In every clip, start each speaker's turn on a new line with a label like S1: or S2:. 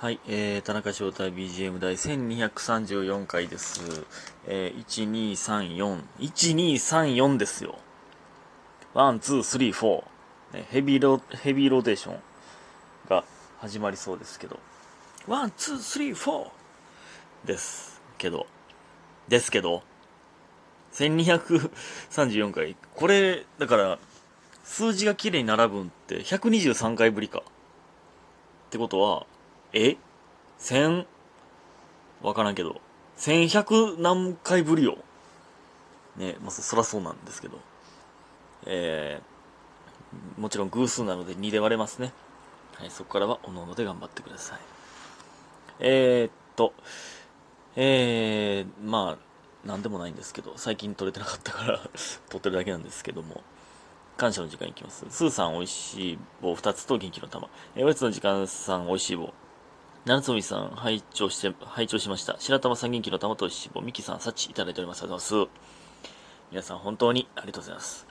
S1: はい、えー、田中翔太 BGM 第1234回です。えー、1234、1234ですよ。 One、two、three、four。ヘビーロ、ヘビーローテーションが始まりそうですけど。 One、two、three、four です。けど。ですけど。1234回。これ、だから、数字が綺麗に並ぶんって123回ぶりか。ってことは、え？千、わからんけど、千百何回ぶりよ。ね、まあ、そらそうなんですけど。えー、もちろん偶数なので2で割れますね。はい、そこからはおのおので頑張ってください。えー、っと、えー、まあ、なんでもないんですけど、最近撮れてなかったから 撮ってるだけなんですけども、感謝の時間いきます。スーさんおいしい棒2つと元気の玉。えー、おやつの時間さんおいしい棒。七つみさん、拝聴して、拝聴しました。白玉さん元気の玉としい棒。ミキさん、幸いただいております。ありがとうございます。皆さん本当にありがとうございます。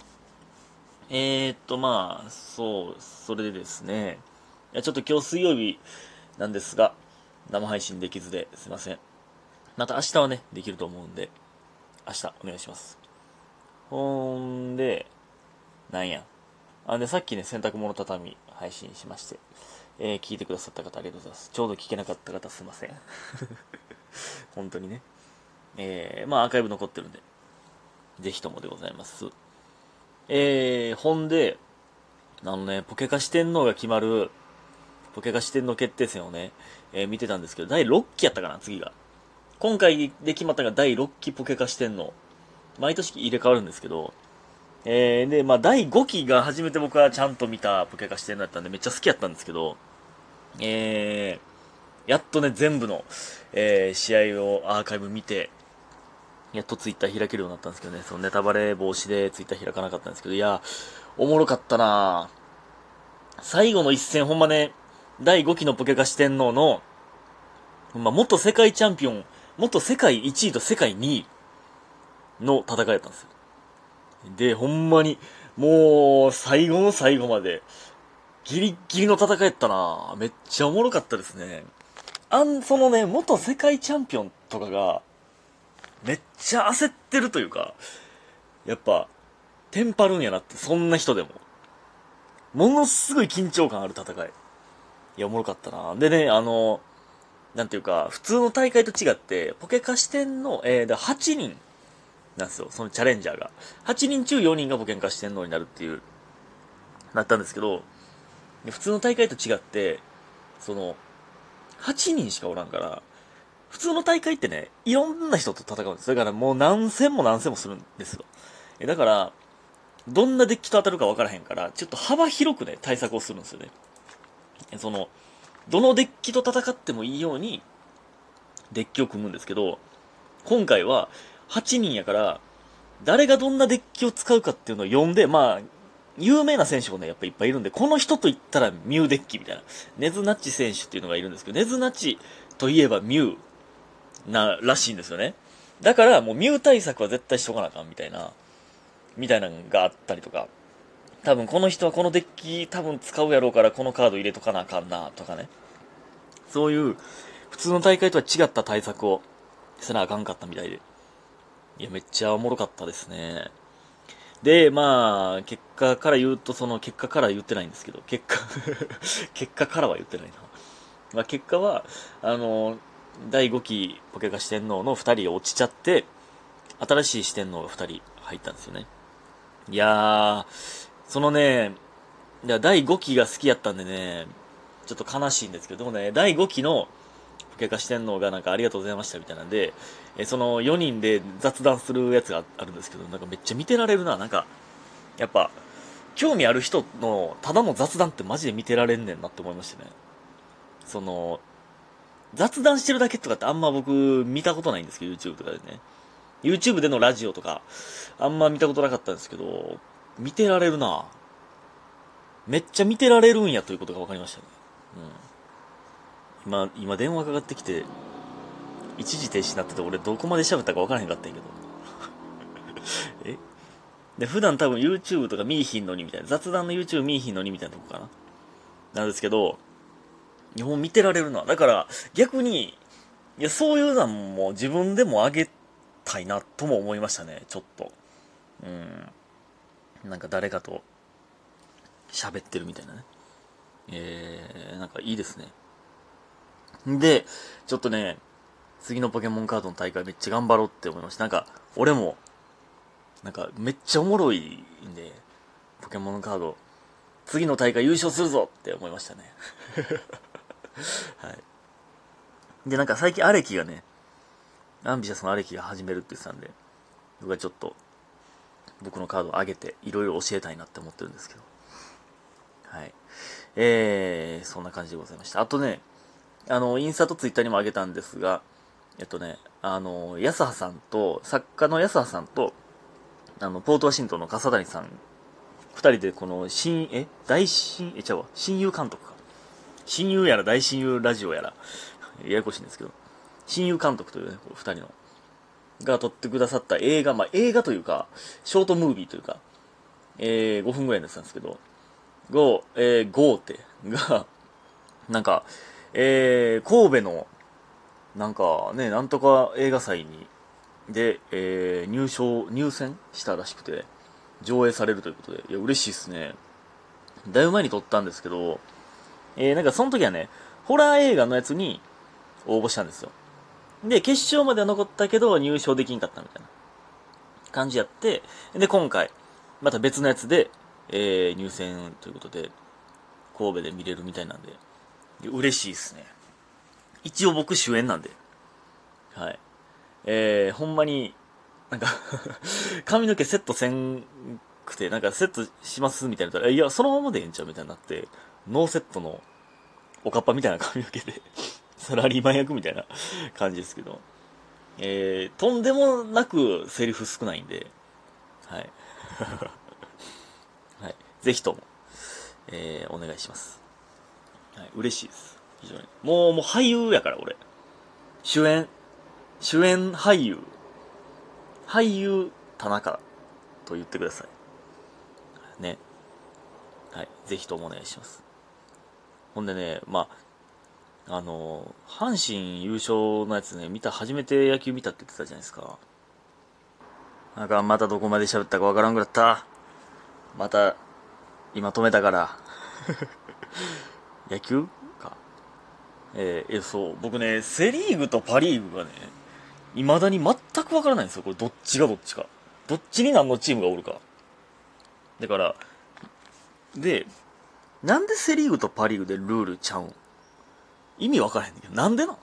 S1: えー、っと、まあ、そう、それでですね。いや、ちょっと今日水曜日なんですが、生配信できずですいません。また明日はね、できると思うんで、明日お願いします。ほんで、なんや。あ、で、さっきね、洗濯物畳配信しまして、えー聞いてくださった方ありがとうございます。ちょうど聞けなかった方すいません。本当にね。えー、まあアーカイブ残ってるんで、ぜひともでございます。えー、ほんで、あのね、ポケカ四天王が決まる、ポケカ四天王決定戦をね、えー見てたんですけど、第6期やったかな、次が。今回で決まったが第6期ポケカ四天王。毎年入れ替わるんですけど、えー、で、まあ、第5期が初めて僕はちゃんと見たポケカ四天王だったんで、めっちゃ好きやったんですけど、えー、やっとね、全部の、えー、試合をアーカイブ見て、やっとツイッター開けるようになったんですけどね、そのネタバレ防止でツイッター開かなかったんですけど、いや、おもろかったな最後の一戦、ほんまね、第5期のポケカ四天王の、ほんま、元世界チャンピオン、元世界1位と世界2位の戦いだったんですよ。で、ほんまに、もう、最後の最後まで、ギリッギリの戦いやったなめっちゃおもろかったですね。あん、そのね、元世界チャンピオンとかが、めっちゃ焦ってるというか、やっぱ、テンパるんやなって、そんな人でも。ものすごい緊張感ある戦い。いや、おもろかったなでね、あの、なんていうか、普通の大会と違って、ポケカ視点の、えー、8人なんですよ、そのチャレンジャーが。8人中4人がポケカ四天王になるっていう、なったんですけど、普通の大会と違って、その、8人しかおらんから、普通の大会ってね、いろんな人と戦うんです。だからもう何戦も何戦もするんですよ。えだから、どんなデッキと当たるか分からへんから、ちょっと幅広くね、対策をするんですよね。その、どのデッキと戦ってもいいように、デッキを組むんですけど、今回は、8人やから、誰がどんなデッキを使うかっていうのを読んで、まあ、有名な選手もね、やっぱいっぱいいるんで、この人と言ったらミューデッキみたいな。ネズナッチ選手っていうのがいるんですけど、ネズナッチといえばミューな、らしいんですよね。だからもうミュー対策は絶対しとかなあかんみたいな、みたいなのがあったりとか、多分この人はこのデッキ多分使うやろうからこのカード入れとかなあかんな、とかね。そういう、普通の大会とは違った対策をせなあかんかったみたいで。いや、めっちゃおもろかったですね。で、まあ、結果から言うと、その結果から言ってないんですけど、結果 結果からは言ってないな。まあ、結果は、あの、第5期ポケカ四天王の2人落ちちゃって、新しい四天王が2人入ったんですよね。いやー、そのね、第5期が好きやったんでね、ちょっと悲しいんですけど、もね、第5期のケカ四天王がなんかありがとうございましたみたいなんで、えその4人で雑談するやつがあるんですけど、なんかめっちゃ見てられるな。なんか、やっぱ、興味ある人のただの雑談ってマジで見てられんねんなって思いましたね。その、雑談してるだけとかってあんま僕見たことないんですけど、YouTube とかでね。YouTube でのラジオとか、あんま見たことなかったんですけど、見てられるなめっちゃ見てられるんやということが分かりましたね。うん。今、今電話かかってきて、一時停止になってて俺どこまで喋ったか分からへんかったんやけど。え？で、普段多分 YouTube とか見いひんのにみたいな、雑談の YouTube 見いひんのにみたいなとこかな。なんですけど、日本見てられるな。だから、逆に、いや、そういうのも自分でもあげたいなとも思いましたね、ちょっと。うん。なんか誰かと喋ってるみたいなね。えー、なんかいいですね。で、ちょっとね、次のポケモンカードの大会めっちゃ頑張ろうって思いました。なんか、俺も、なんかめっちゃおもろいんで、ポケモンのカード、次の大会優勝するぞって思いましたね。はい。で、なんか最近アレキがね、アンビシャスのアレキが始めるって言ってたんで、僕はちょっと、僕のカードを上げて、いろいろ教えたいなって思ってるんですけど。はい。えー、そんな感じでございました。あとね、あの、インスタとツイッターにも上げたんですが、えっとね、あの、安葉さんと、作家の安葉さんと、あの、ポートワシントンの笠谷さん、二人でこの、新、え大親、え、ちゃうわ、親友監督か。親友やら大親友ラジオやら、ややこしいんですけど、親友監督というね、二人の、が撮ってくださった映画、まあ、映画というか、ショートムービーというか、えー、5分ぐらいのやつなんですけど、go、えー、go って、が、なんか、えー、神戸の、なんかね、なんとか映画祭に、で、えー、入賞、入選したらしくて、上映されるということで、いや、嬉しいっすね。だいぶ前に撮ったんですけど、えー、なんかその時はね、ホラー映画のやつに応募したんですよ。で、決勝までは残ったけど、入賞できんかったみたいな感じやって、で、今回、また別のやつで、えー、入選ということで、神戸で見れるみたいなんで、で嬉しいっすね。一応僕主演なんで。はい。えー、ほんまに、なんか 髪の毛セットせんくて、なんかセットしますみたいなたら、いや、そのままでええんちゃうみたいになって、ノーセットのおかっぱみたいな髪の毛で、サ ラリーマン役みたいな感じですけど、えー、とんでもなくセリフ少ないんで、はい。はい。ぜひとも、えー、お願いします。はい。嬉しいです。非常に。もう、もう俳優やから、俺。主演、主演俳優、俳優田中と言ってください。ね。はい。ぜひともお願いします。ほんでね、まあ、あの、阪神優勝のやつね、見た、初めて野球見たって言ってたじゃないですか。なんか、またどこまで喋ったかわからんくなった。また、今止めたから。野球か。えー、え、そう、僕ね、セリーグとパリーグがね、未だに全くわからないんですよ。これ、どっちがどっちか。どっちに何のチームがおるか。だから、で、なんでセリーグとパリーグでルールちゃうん？意味わからへんねんけど、なんでなん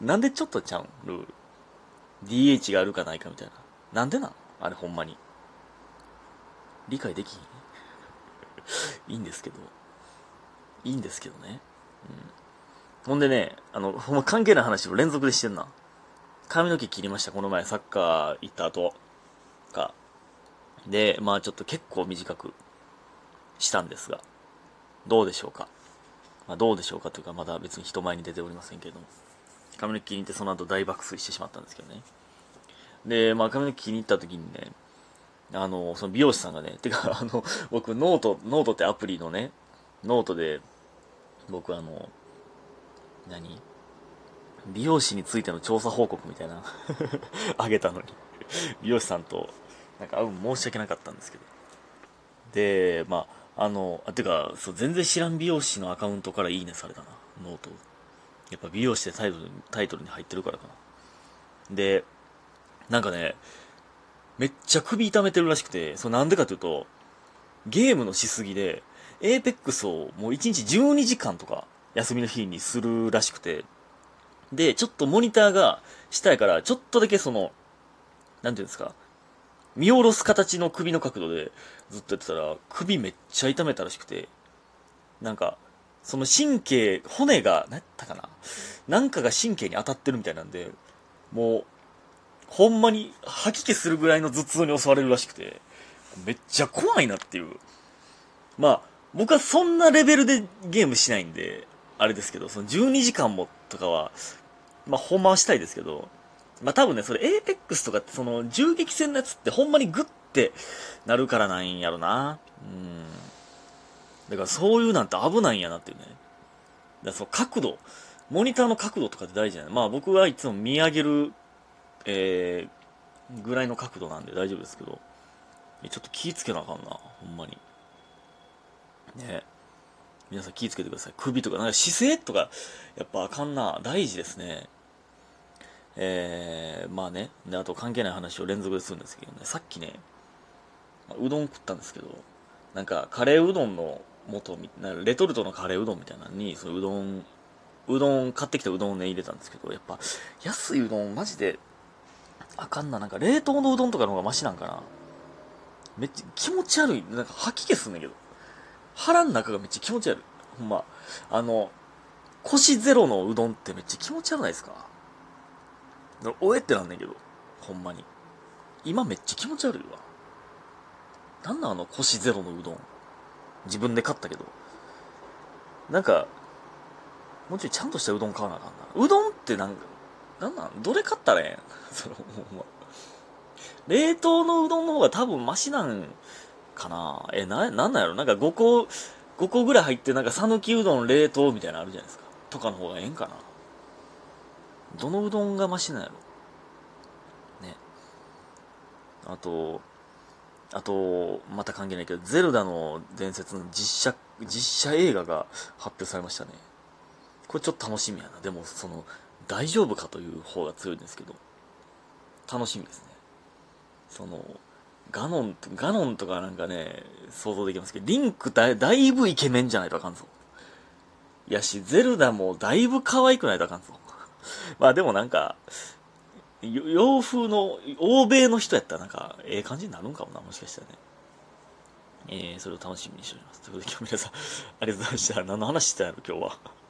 S1: なんでちょっとちゃうん？ルール。DH があるかないかみたいな。なんでなんあれほんまに。理解できひん。いいんですけど。いいんですけどね。うん。ほんでね、あの、ほんま関係ない話を連続でしてんな。髪の毛切りました、この前、サッカー行った後。か。で、まあちょっと結構短くしたんですが、どうでしょうか。まあどうでしょうかというか、まだ別に人前に出ておりませんけれども。髪の毛切りに行ってその後大爆睡してしまったんですけどね。で、まあ髪の毛切りに行った時にね、あの、その美容師さんがね、てか、あの、僕、 note、note ってアプリのね、ノートで、僕あの、何？美容師についての調査報告みたいな、あげたのに、美容師さんと、なんか会う申し訳なかったんですけど。で、まあ、あの、あ、てか、そう、全然知らん美容師のアカウントからいいねされたな、ノート。やっぱ美容師ってタイトルタイトルに入ってるからかな。で、なんかね、めっちゃ首痛めてるらしくて、そうなんでかというと、ゲームのしすぎで、エーペックスをもう1日12時間とか休みの日にするらしくて、で、ちょっとモニターが下やから、ちょっとだけその、なんていうんですか、見下ろす形の首の角度でずっとやってたら、首めっちゃ痛めたらしくて、なんか、その神経、骨が、何やったかななんかが神経に当たってるみたいなんで、もう、ほんまに吐き気するぐらいの頭痛に襲われるらしくて、めっちゃ怖いなっていう。まあ、僕はそんなレベルでゲームしないんで、あれですけど、その12時間もとかは、まあ、ほんまはしたいですけど、まあ多分ね、それ、エーペックスとかってその銃撃戦のやつってほんまにグッてなるからなんやろな。うん。だからそういうなんて危ないんやなっていうね。だその角度、モニターの角度とかって大事じゃないまあ僕はいつも見上げる、えー、ぐらいの角度なんで大丈夫ですけど、ちょっと気ぃつけなあかんな、ほんまに。ね皆さん気ぃつけてください。首とか、なんか姿勢とか、やっぱあかんな。大事ですね。えー、まあね。で、あと関係ない話を連続でするんですけどね。さっきね、うどん食ったんですけど、なんかカレーうどんの元みなレトルトのカレーうどんみたいなのに、そのうどん、うどん、買ってきたうどんをね、入れたんですけど、やっぱ、安いうどん、マジで、あかんな。なんか冷凍のうどんとかの方がマシなんかな。めっちゃ気持ち悪い。なんか吐き気すんだけど。腹の中がめっちゃ気持ち悪い。ほんま。あの、腰ゼロのうどんってめっちゃ気持ち悪ないですか？おえってなんねんけど。ほんまに。今めっちゃ気持ち悪いわ。なんなんあの腰ゼロのうどん。自分で買ったけど。なんか、もうちょいちゃんとしたうどん買わなあかんな。うどんってなんか、なんなん？どれ買ったらええん？その、ほんま。冷凍のうどんの方が多分マシなんかなえ、な、なんなんやろ？なんか5個、5個ぐらい入ってなんか讃岐うどん冷凍みたいなのあるじゃないですか。とかの方がええんかなどのうどんがマシなんやろ？ね。あと、あと、また関係ないけど、ゼルダの伝説の実写、実写映画が発表されましたね。これちょっと楽しみやな。でも、その、大丈夫かという方が強いんですけど、楽しみですね。その、ガノン、ガノンとかなんかね、想像できますけど、リンクだだいぶイケメンじゃないとあかんぞ。いやし、ゼルダもだいぶ可愛くないとあかんぞ。まあでもなんか、洋風の、欧米の人やったらなんか、ええ感じになるんかもな、もしかしたらね。えー、それを楽しみにしております。ということで今日皆さん、ありがとうございました。何の話してたんやろ、今日は。